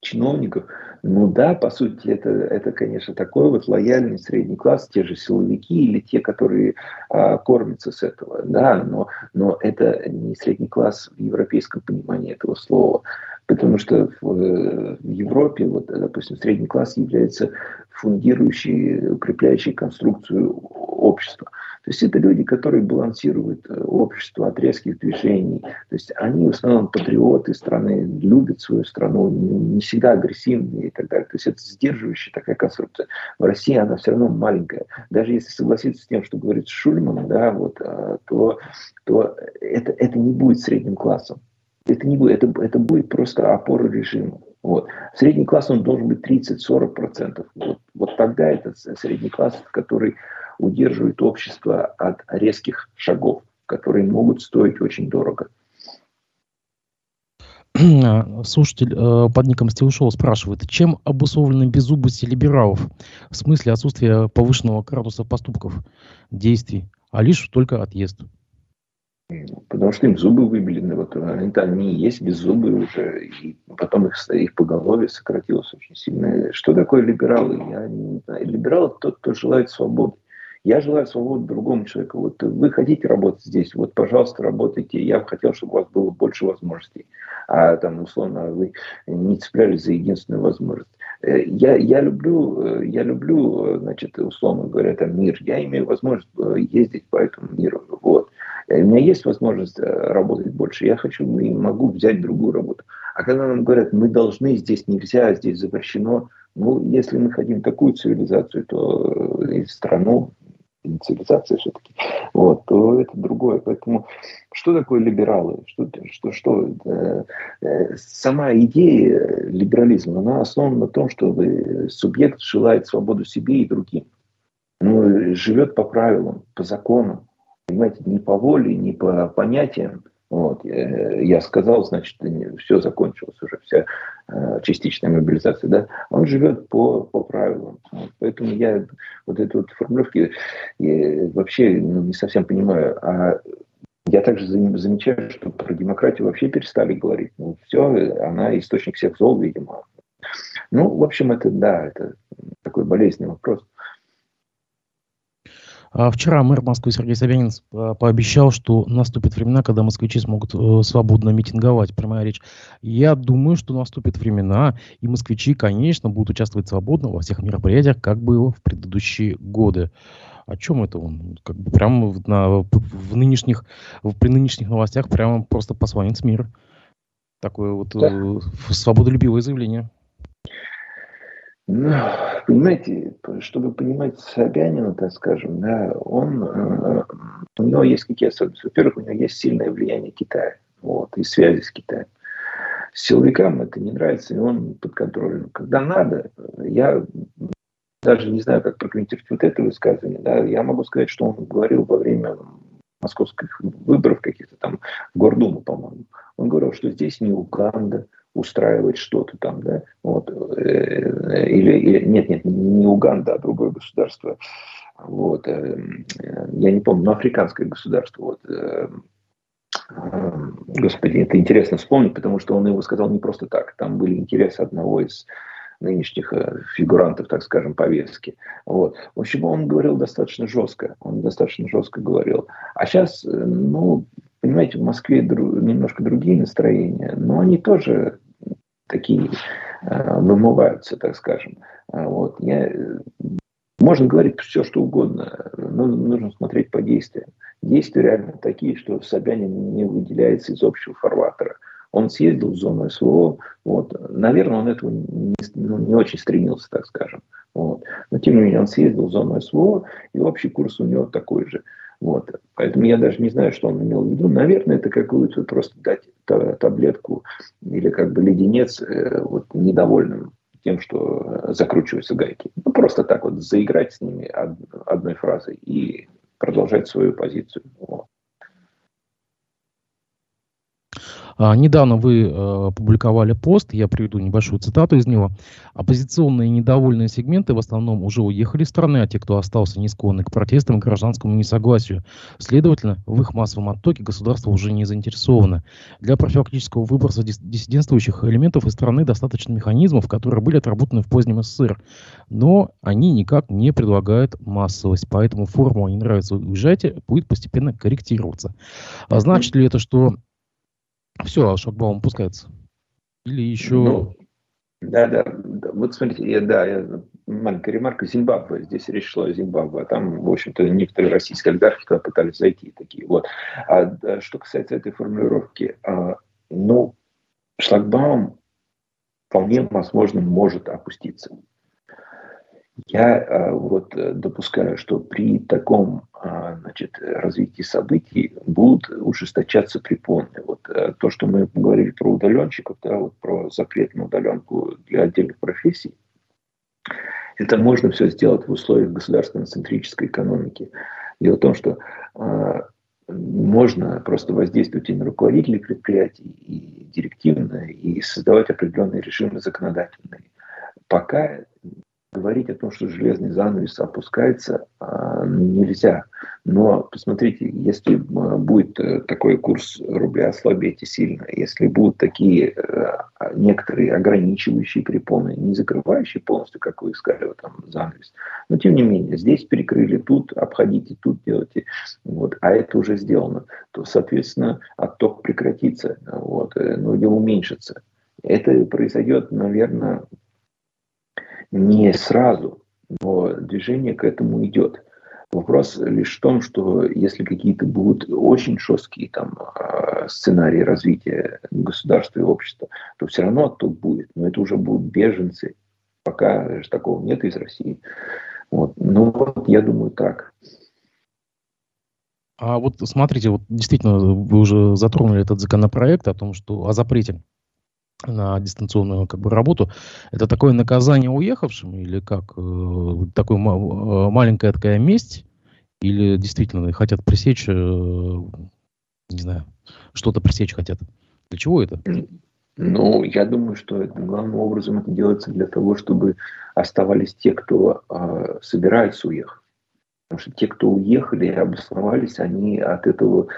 чиновников, ну да, по сути, это, это, конечно, такой вот лояльный средний класс, те же силовики или те, которые а, кормятся с этого, да, но, но это не средний класс в европейском понимании этого слова, потому что в, в Европе, вот, допустим, средний класс является фундирующей, укрепляющей конструкцию общества. То есть это люди, которые балансируют э, общество от резких движений. То есть они в основном патриоты страны, любят свою страну, не всегда агрессивные и так далее. То есть это сдерживающая такая конструкция. В России она все равно маленькая. Даже если согласиться с тем, что говорит Шульман, да, вот, э, то, то это, это не будет средним классом. Это не будет, это, это будет просто опора режима. Вот. Средний класс он должен быть 30-40%. Вот, вот тогда это средний класс, который удерживает общество от резких шагов, которые могут стоить очень дорого. [clears throat] Слушатель э, под ником Стилшоу спрашивает, чем обусловлена беззубость либералов в смысле отсутствия повышенного градуса поступков, действий, а лишь только отъезд? Потому что им зубы выбелены. Вот они, они есть без зубы уже. И потом их, их поголовье сократилось очень сильно. Что такое либералы? Я не знаю. Либерал тот, кто желает свободы. Я желаю свободы другому человеку. Вот вы хотите работать здесь, вот, пожалуйста, работайте. Я бы хотел, чтобы у вас было больше возможностей. А там, условно, вы не цеплялись за единственную возможность. Э, я, я люблю, э, я люблю, значит, условно говоря, там мир. Я имею возможность э, ездить по этому миру. Вот. У меня есть возможность работать больше. Я хочу и могу взять другую работу. А когда нам говорят, мы должны, здесь нельзя, здесь запрещено, ну, если мы хотим такую цивилизацию, то и страну, цивилизация все-таки, вот, то это другое. Поэтому что такое либералы? Что, что, что, э, э, сама идея либерализма, она основана на том, что субъект желает свободу себе и другим. Ну, живет по правилам, по законам, понимаете, не по воле, не по понятиям, вот. Э, я сказал, значит, все закончилось уже, вся э, частичная мобилизация. Да? Он живет по, по правилам. Вот. Поэтому я вот эти вот формулировки я вообще ну, не совсем понимаю. А я также замечаю, что про демократию вообще перестали говорить. Ну, все, она источник всех зол, видимо. Ну, в общем, это, да, это такой болезненный вопрос. А вчера мэр Москвы Сергей Собянин а, пообещал, что наступят времена, когда москвичи смогут э, свободно митинговать. Прямая речь. Я думаю, что наступят времена, и москвичи, конечно, будут участвовать свободно во всех мероприятиях, как было в предыдущие годы. О чем это он? Как бы прямо на, в нынешних, в, при нынешних новостях прямо просто посланец мира. Такое вот да. э, свободолюбивое заявление. Ну, понимаете, чтобы понимать Собянина, так скажем, да, он, э, у него есть какие особенности. Во-первых, у него есть сильное влияние Китая вот, и связи с Китаем. Силовикам это не нравится, и он под контролем. Когда надо, я даже не знаю, как прокомментировать вот это высказывание. Да, я могу сказать, что он говорил во время московских выборов каких-то там в Гордуму, по-моему. Он говорил, что здесь не Уганда, устраивать что-то там, да, вот, э, или, или нет, нет, не Уганда, а другое государство, вот, э, я не помню, но африканское государство, вот, э, господи, это интересно вспомнить, потому что он его сказал не просто так, там были интересы одного из нынешних фигурантов, так скажем, повестки. Вот. В общем, он говорил достаточно жестко, он достаточно жестко говорил. А сейчас, ну, понимаете, в Москве дру, немножко другие настроения, но они тоже такие э, вымываются, так скажем. А вот. Я, можно говорить все, что угодно, но нужно смотреть по действиям. Действия реально такие, что Собянин не выделяется из общего фарватера. Он съездил в зону СВО, вот. наверное, он этого не, ну, не очень стремился, так скажем. Вот. Но тем не менее, он съездил в зону СВО, и общий курс у него такой же. Вот. Поэтому я даже не знаю, что он имел в виду. Наверное, это какую-то просто дать таблетку или как бы леденец э, вот, недовольным тем, что закручиваются гайки. Ну, просто так вот заиграть с ними одной фразой и продолжать свою позицию. Вот. А, недавно вы э, опубликовали пост, я приведу небольшую цитату из него. Оппозиционные недовольные сегменты в основном уже уехали из страны, а те, кто остался не склонны к протестам и гражданскому несогласию. Следовательно, в их массовом оттоке государство уже не заинтересовано. Для профилактического выброса дис- диссидентствующих элементов из страны достаточно механизмов, которые были отработаны в позднем СССР. Но они никак не предлагают массовость. Поэтому формула «не нравится, уезжайте» будет постепенно корректироваться. А значит ли это, что все, шлагбаум пускается. Или еще... Ну, да, да, да. Вот смотрите, я, да, я маленькая ремарка, Зимбабве, здесь речь шла о Зимбабве, а там, в общем-то, некоторые российские олигархи туда пытались зайти такие. Вот. А, а что касается этой формулировки, а, ну, шлагбаум вполне возможно может опуститься. Я а, вот э, допускаю, что при таком а, значит, развитии событий будут ужесточаться препоны. А, то, что мы говорили про удаленщиков, да, вот про запрет на удаленку для отдельных профессий, это можно все сделать в условиях государственно-центрической экономики. Дело в том, что э, можно просто воздействовать и на руководителей предприятий, и директивно, и создавать определенные режимы законодательные. Пока говорить о том, что железный занавес опускается, а, нельзя. Но посмотрите, если а, будет э, такой курс рубля слабеть и сильно, если будут такие э, некоторые ограничивающие препоны, не закрывающие полностью, как вы искали, там занавес, но тем не менее, здесь перекрыли, тут обходите, тут делайте, вот, а это уже сделано, то, соответственно, отток прекратится, вот, э, ну, или уменьшится. Это произойдет, наверное, не сразу, но движение к этому идет. Вопрос лишь в том, что если какие-то будут очень жесткие там, а, сценарии развития государства и общества, то все равно отток будет. Но это уже будут беженцы. Пока же такого нет из России. Вот. Ну вот я думаю так. А вот смотрите, вот действительно вы уже затронули этот законопроект о том, что о запрете на дистанционную как бы работу, это такое наказание уехавшим или как э, такой ма- э, маленькая такая месть или действительно хотят пресечь, э, не знаю, что-то пресечь хотят? Для чего это? Ну, я думаю, что это, главным образом это делается для того, чтобы оставались те, кто э, собирается уехать. Потому что те, кто уехали и обосновались, они от этого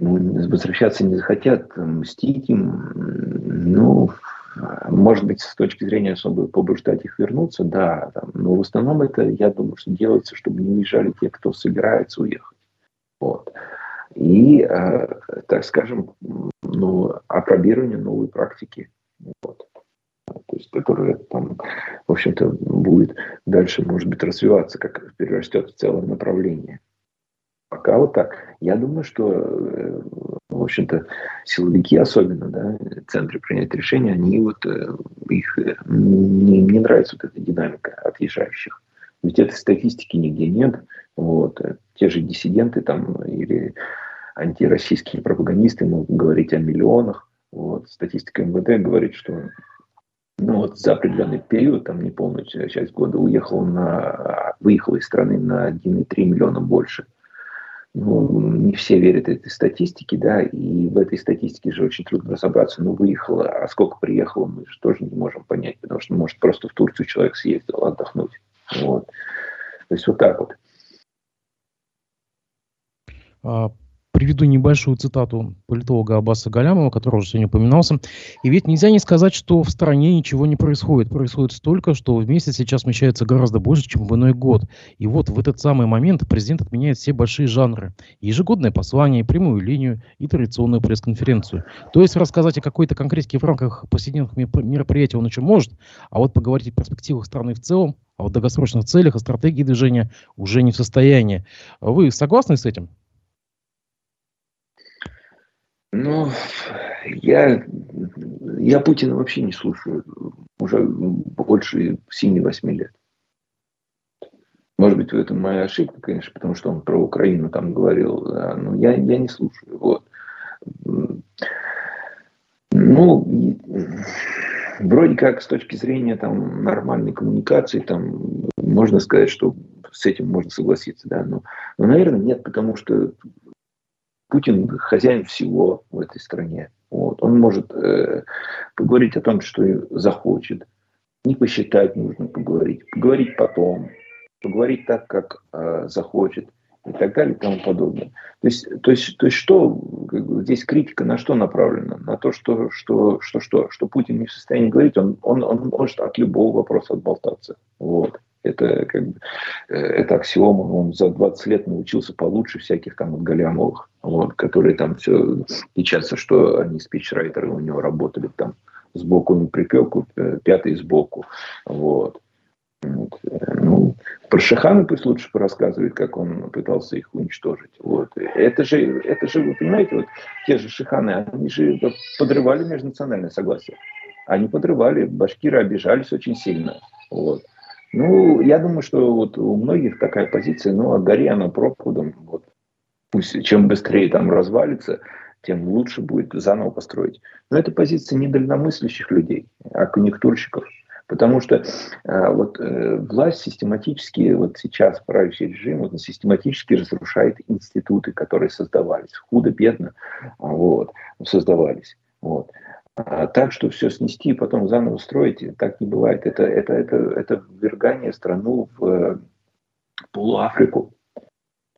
возвращаться не захотят, мстить им, ну, может быть, с точки зрения особо побуждать их вернуться, да, там, но в основном это, я думаю, что делается, чтобы не уезжали те, кто собирается уехать. Вот. И, э, так скажем, ну, опробирование новой практики, вот, то есть, которая там, в общем-то, будет дальше, может быть, развиваться, как перерастет в целое направление. Пока вот так. Я думаю, что, э, в общем-то, силовики особенно, да, центры принятия решений, они вот, э, их э, не, не нравится вот эта динамика отъезжающих. Ведь этой статистики нигде нет. Вот. Те же диссиденты там или антироссийские пропагандисты могут говорить о миллионах. Вот. Статистика МВД говорит, что ну, вот за определенный период, там не полную часть года, уехал на, выехал из страны на 1,3 миллиона больше – ну, не все верят этой статистике, да, и в этой статистике же очень трудно разобраться, ну, выехало, а сколько приехало, мы же тоже не можем понять, потому что, может, просто в Турцию человек съездил отдохнуть, вот. То есть вот так вот. Приведу небольшую цитату политолога Аббаса Галямова, который уже сегодня упоминался. И ведь нельзя не сказать, что в стране ничего не происходит. Происходит столько, что в месяц сейчас смещается гораздо больше, чем в иной год. И вот в этот самый момент президент отменяет все большие жанры. Ежегодное послание, прямую линию и традиционную пресс-конференцию. То есть рассказать о какой-то конкретике в рамках повседневных мероприятий он еще может, а вот поговорить о перспективах страны в целом, о долгосрочных целях, о стратегии движения уже не в состоянии. Вы согласны с этим? Ну, я, я Путина вообще не слушаю уже больше 7-8 лет. Может быть, в этом моя ошибка, конечно, потому что он про Украину там говорил, да, но я, я не слушаю. Вот. Ну, вроде как с точки зрения там, нормальной коммуникации, там, можно сказать, что с этим можно согласиться, да, но, но наверное, нет, потому что Путин хозяин всего в этой стране. Вот. Он может э, поговорить о том, что захочет. Не посчитать нужно поговорить. Поговорить потом. Поговорить так, как э, захочет. И так далее и тому подобное. То есть, то есть, то есть что здесь критика на что направлена? На то, что, что, что, что, что Путин не в состоянии говорить, он, он, он может от любого вопроса отболтаться. Вот. Это, как бы, э, это аксиома. Он за 20 лет научился получше всяких там от Галямовых, вот, которые там все печатся, что они спичрайтеры у него работали там сбоку на припеку, э, пятый сбоку. Вот. Вот. Э, ну, про Шихана пусть лучше порассказывает, как он пытался их уничтожить. Вот. Это, же, это же, вы понимаете, вот те же Шиханы, они же подрывали межнациональное согласие. Они подрывали, башкиры обижались очень сильно. Вот. Ну, я думаю, что вот у многих такая позиция, ну, а гори она пропудом. Вот. Пусть чем быстрее там развалится, тем лучше будет заново построить. Но это позиция недальномыслящих людей, а конъюнктурщиков. Потому что э, вот э, власть систематически, вот сейчас правящий режим, вот, систематически разрушает институты, которые создавались. Худо-бедно вот, создавались. Вот. А так, что все снести и потом заново строить, так не бывает. Это, это, это, это ввергание страну в э, полуафрику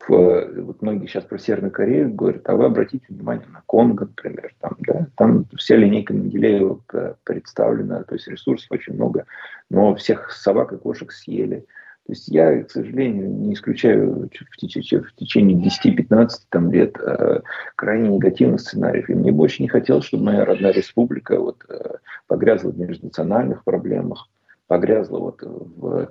в, вот многие сейчас про Северную Корею говорят, а вы обратите внимание на Конго, например, там, да, там вся линейка Менделеева представлена, то есть ресурсов очень много, но всех собак и кошек съели. То есть я, к сожалению, не исключаю в течение, в течение 10-15 там, лет э, крайне негативных сценариев. И мне больше не хотелось, чтобы моя родная республика вот, э, погрязла в межнациональных проблемах, погрязла вот в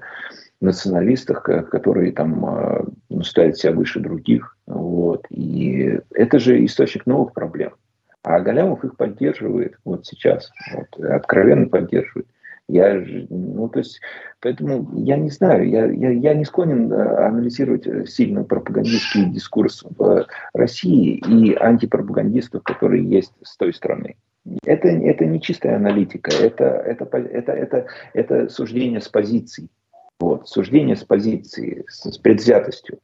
националистах, которые там э, ну, ставят себя выше других. Вот. И это же источник новых проблем. А Галямов их поддерживает вот сейчас, вот, откровенно поддерживает. Я, ну, то есть, поэтому я не знаю, я, я, я не склонен э, анализировать сильно пропагандистский дискурс в России и антипропагандистов, которые есть с той стороны. Это, это не чистая аналитика, это, это, это, это, это суждение с позиций. Вот, суждение с позиции, с, с предвзятостью.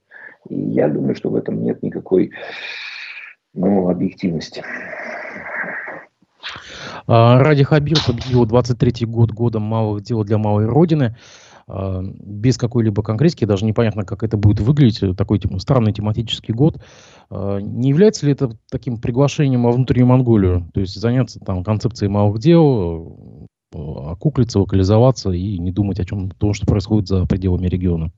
И я думаю, что в этом нет никакой ну, объективности. А, Ради Хабир победил 23-й год годом малых дел для малой родины. А, без какой-либо конкретики, даже непонятно, как это будет выглядеть, такой типа, странный тематический год. А, не является ли это таким приглашением во внутреннюю Монголию? То есть заняться там концепцией малых дел, окуклиться, локализоваться и не думать о чем том, что происходит за пределами региона.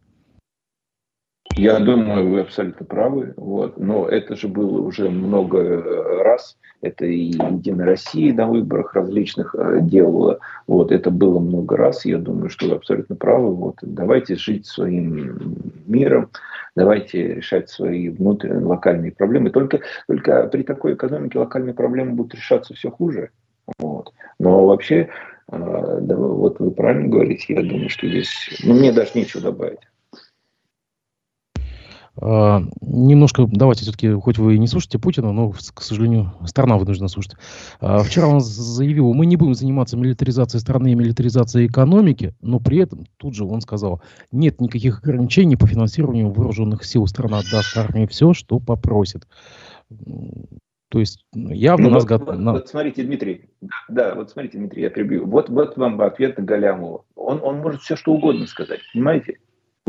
Я думаю, вы абсолютно правы. Вот. Но это же было уже много э, раз. Это и Единая Россия на выборах различных э, делала. Вот. Это было много раз. Я думаю, что вы абсолютно правы. Вот. Давайте жить своим миром. Давайте решать свои внутренние локальные проблемы. Только, только при такой экономике локальные проблемы будут решаться все хуже. Вот. Но вообще а, да, вот вы правильно говорите, я думаю, что здесь, ну, мне даже нечего добавить. Uh, немножко, давайте все-таки, хоть вы и не слушаете Путина, но, к сожалению, страна вынуждена слушать. Uh, вчера он заявил, мы не будем заниматься милитаризацией страны и милитаризацией экономики, но при этом тут же он сказал, нет никаких ограничений по финансированию вооруженных сил. Страна отдаст армии все, что попросит. То есть ну, явно ну, нас... Вот, вот, вот смотрите, Дмитрий, да, вот смотрите, Дмитрий, я прибью. Вот, вот вам ответ на Галямова. Он, он может все что угодно сказать, понимаете?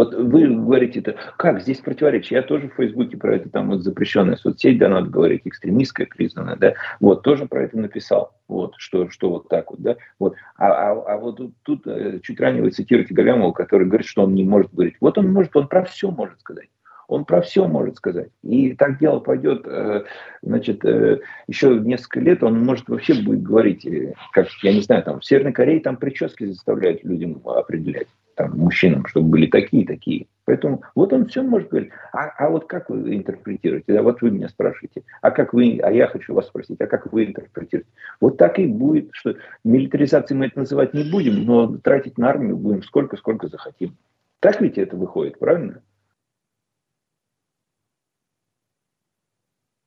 Вот вы говорите, это как здесь противоречие? Я тоже в Фейсбуке про это, там вот запрещенная соцсеть, да, надо говорить, экстремистская признанная, да, вот, тоже про это написал, вот, что, что вот так вот, да, вот. А, а, а вот тут, тут э, чуть ранее вы цитируете Галямова, который говорит, что он не может говорить. Вот он может, он про все может сказать. Он про все может сказать. И так дело пойдет, э, значит, э, еще несколько лет он может вообще будет говорить, как, я не знаю, там в Северной Корее там прически заставляют людям определять, там, мужчинам, чтобы были такие, такие. Поэтому вот он все может говорить. А, а вот как вы интерпретируете? Да, вот вы меня спрашиваете. А как вы, а я хочу вас спросить, а как вы интерпретируете? Вот так и будет, что милитаризацией мы это называть не будем, но тратить на армию будем сколько, сколько захотим. Так ведь это выходит, правильно?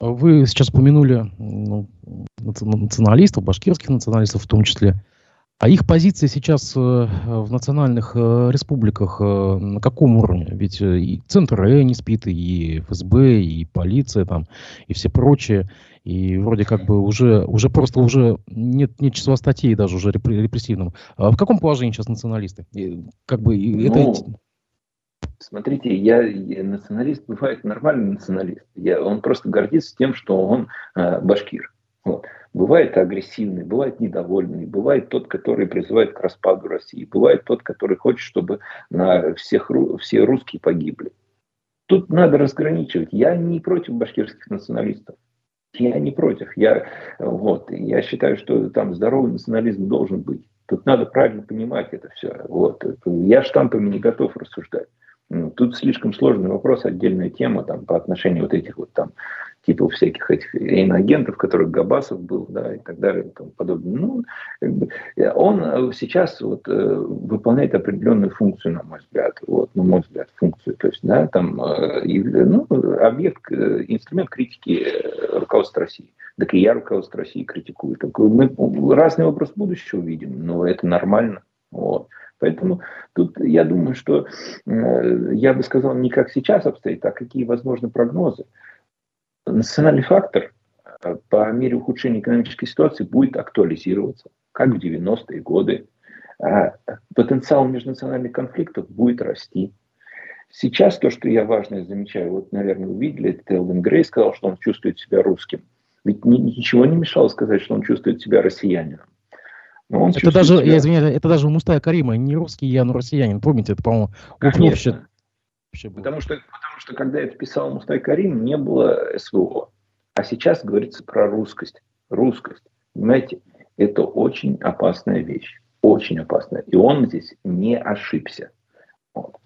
Вы сейчас упомянули ну, националистов, башкирских националистов в том числе. А их позиция сейчас э, в национальных э, республиках э, на каком уровне? Ведь и Центр Э не спит, и ФСБ, и полиция там, и все прочие. И вроде как бы уже, уже просто уже нет, нет числа статей даже уже репрессивным. А в каком положении сейчас националисты? И, как бы ну, это... Смотрите, я, я националист бывает нормальный националист. Я, он просто гордится тем, что он э, башкир. Вот. Бывает агрессивный, бывает недовольный, бывает тот, который призывает к распаду России, бывает тот, который хочет, чтобы на всех, все русские погибли. Тут надо разграничивать. Я не против башкирских националистов. Я не против. Я, вот, я считаю, что там здоровый национализм должен быть. Тут надо правильно понимать это все. Вот. Я штампами не готов рассуждать. Ну, тут слишком сложный вопрос, отдельная тема там, по отношению вот этих вот там типов всяких этих иноагентов, которых Габасов был, да, и так далее, и тому подобное. Ну, как бы, он сейчас вот, э, выполняет определенную функцию, на мой взгляд, вот, на мой взгляд, функцию, то есть, да, там, э, ну, объект, э, инструмент критики руководства России. Так и я руководство России критикую. Так мы разный образ будущего видим, но это нормально. Вот. Поэтому тут я думаю, что э, я бы сказал, не как сейчас обстоит, а какие возможны прогнозы. Национальный фактор э, по мере ухудшения экономической ситуации будет актуализироваться, как в 90-е годы. А потенциал межнациональных конфликтов будет расти. Сейчас то, что я важное замечаю, вот, наверное, увидели, это Элвин Грей сказал, что он чувствует себя русским. Ведь ничего не мешало сказать, что он чувствует себя россиянином. Но он это даже, себя... я извиняюсь, это даже у Мустая Карима, не русский я, но россиянин. Помните, это, по-моему, общее. Потому что, потому что когда это писал Мустай Карим, не было СВО. А сейчас говорится про русскость. Русскость. Понимаете, это очень опасная вещь. Очень опасная. И он здесь не ошибся. Вот.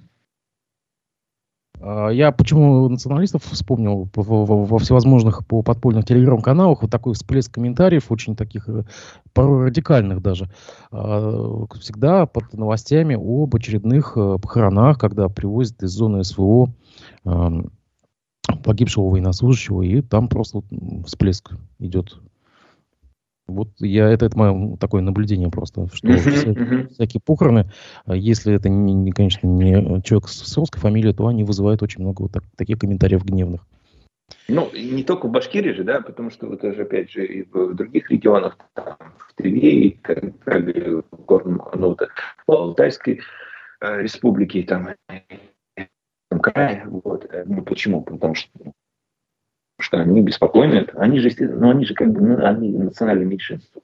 А, я почему националистов вспомнил во всевозможных по подпольных телеграм-каналах, вот такой всплеск комментариев, очень таких, э, порой радикальных даже, а, всегда под новостями об очередных э, похоронах, когда привозят из зоны СВО погибшего военнослужащего, и там просто всплеск идет вот я это, это мое такое наблюдение просто, что uh-huh, вся, uh-huh. всякие похороны, а если это, не, не, конечно, не человек с, русской фамилией, то они вызывают очень много вот так, таких комментариев гневных. Ну, не только в Башкирии же, да, потому что вот даже, опять же, и в других регионах, там, в Твери, и так далее, в Горном, ну, в Алтайской э, республике, там, в крае, вот. Ну, почему? Потому что что они беспокойны. Они же, ну, они же как бы, ну, они национальное меньшинство.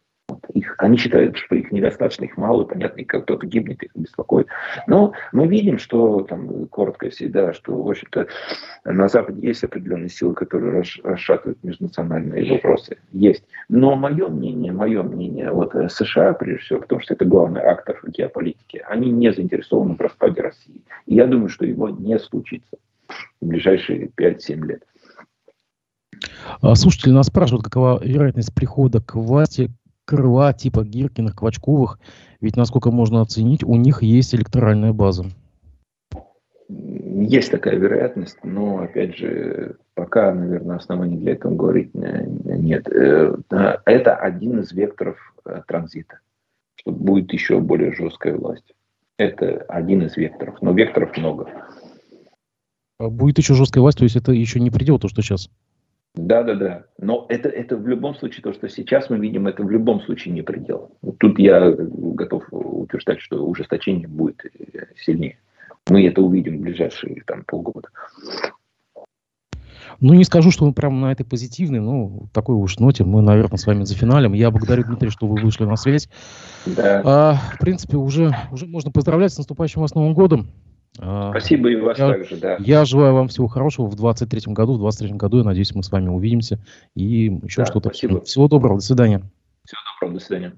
Их, они считают, что их недостаточно, их мало, понятно, и как кто-то гибнет, их беспокоит. Но мы видим, что, там, коротко всегда, что, в общем-то, на Западе есть определенные силы, которые расшатывают межнациональные вопросы. Есть. Но мое мнение, мое мнение, вот э, США, прежде всего, потому что это главный актор геополитики, они не заинтересованы в распаде России. И я думаю, что его не случится в ближайшие 5-7 лет. А, слушатели нас спрашивают, какова вероятность прихода к власти крыла типа Гиркиных, Квачковых, ведь, насколько можно оценить, у них есть электоральная база. Есть такая вероятность, но, опять же, пока, наверное, оснований для этого говорить нет. Э, это один из векторов э, транзита, что будет еще более жесткая власть. Это один из векторов, но векторов много. А будет еще жесткая власть, то есть это еще не предел, то, что сейчас? Да, да, да. Но это, это в любом случае, то, что сейчас мы видим, это в любом случае не предел. Тут я готов утверждать, что ужесточение будет сильнее. Мы это увидим в ближайшие там, полгода. Ну, не скажу, что мы прямо на этой позитивной, но такой уж ноте мы, наверное, с вами за финалем. Я благодарю, Дмитрий, что вы вышли на связь. Да. А, в принципе, уже, уже можно поздравлять с наступающим вас Новым годом. А, Спасибо и вас я, также, да. Я желаю вам всего хорошего в 23 году. В 23 году, я надеюсь, мы с вами увидимся и еще да, что-то. Спасибо. Всего доброго, до свидания. Всего доброго, до свидания.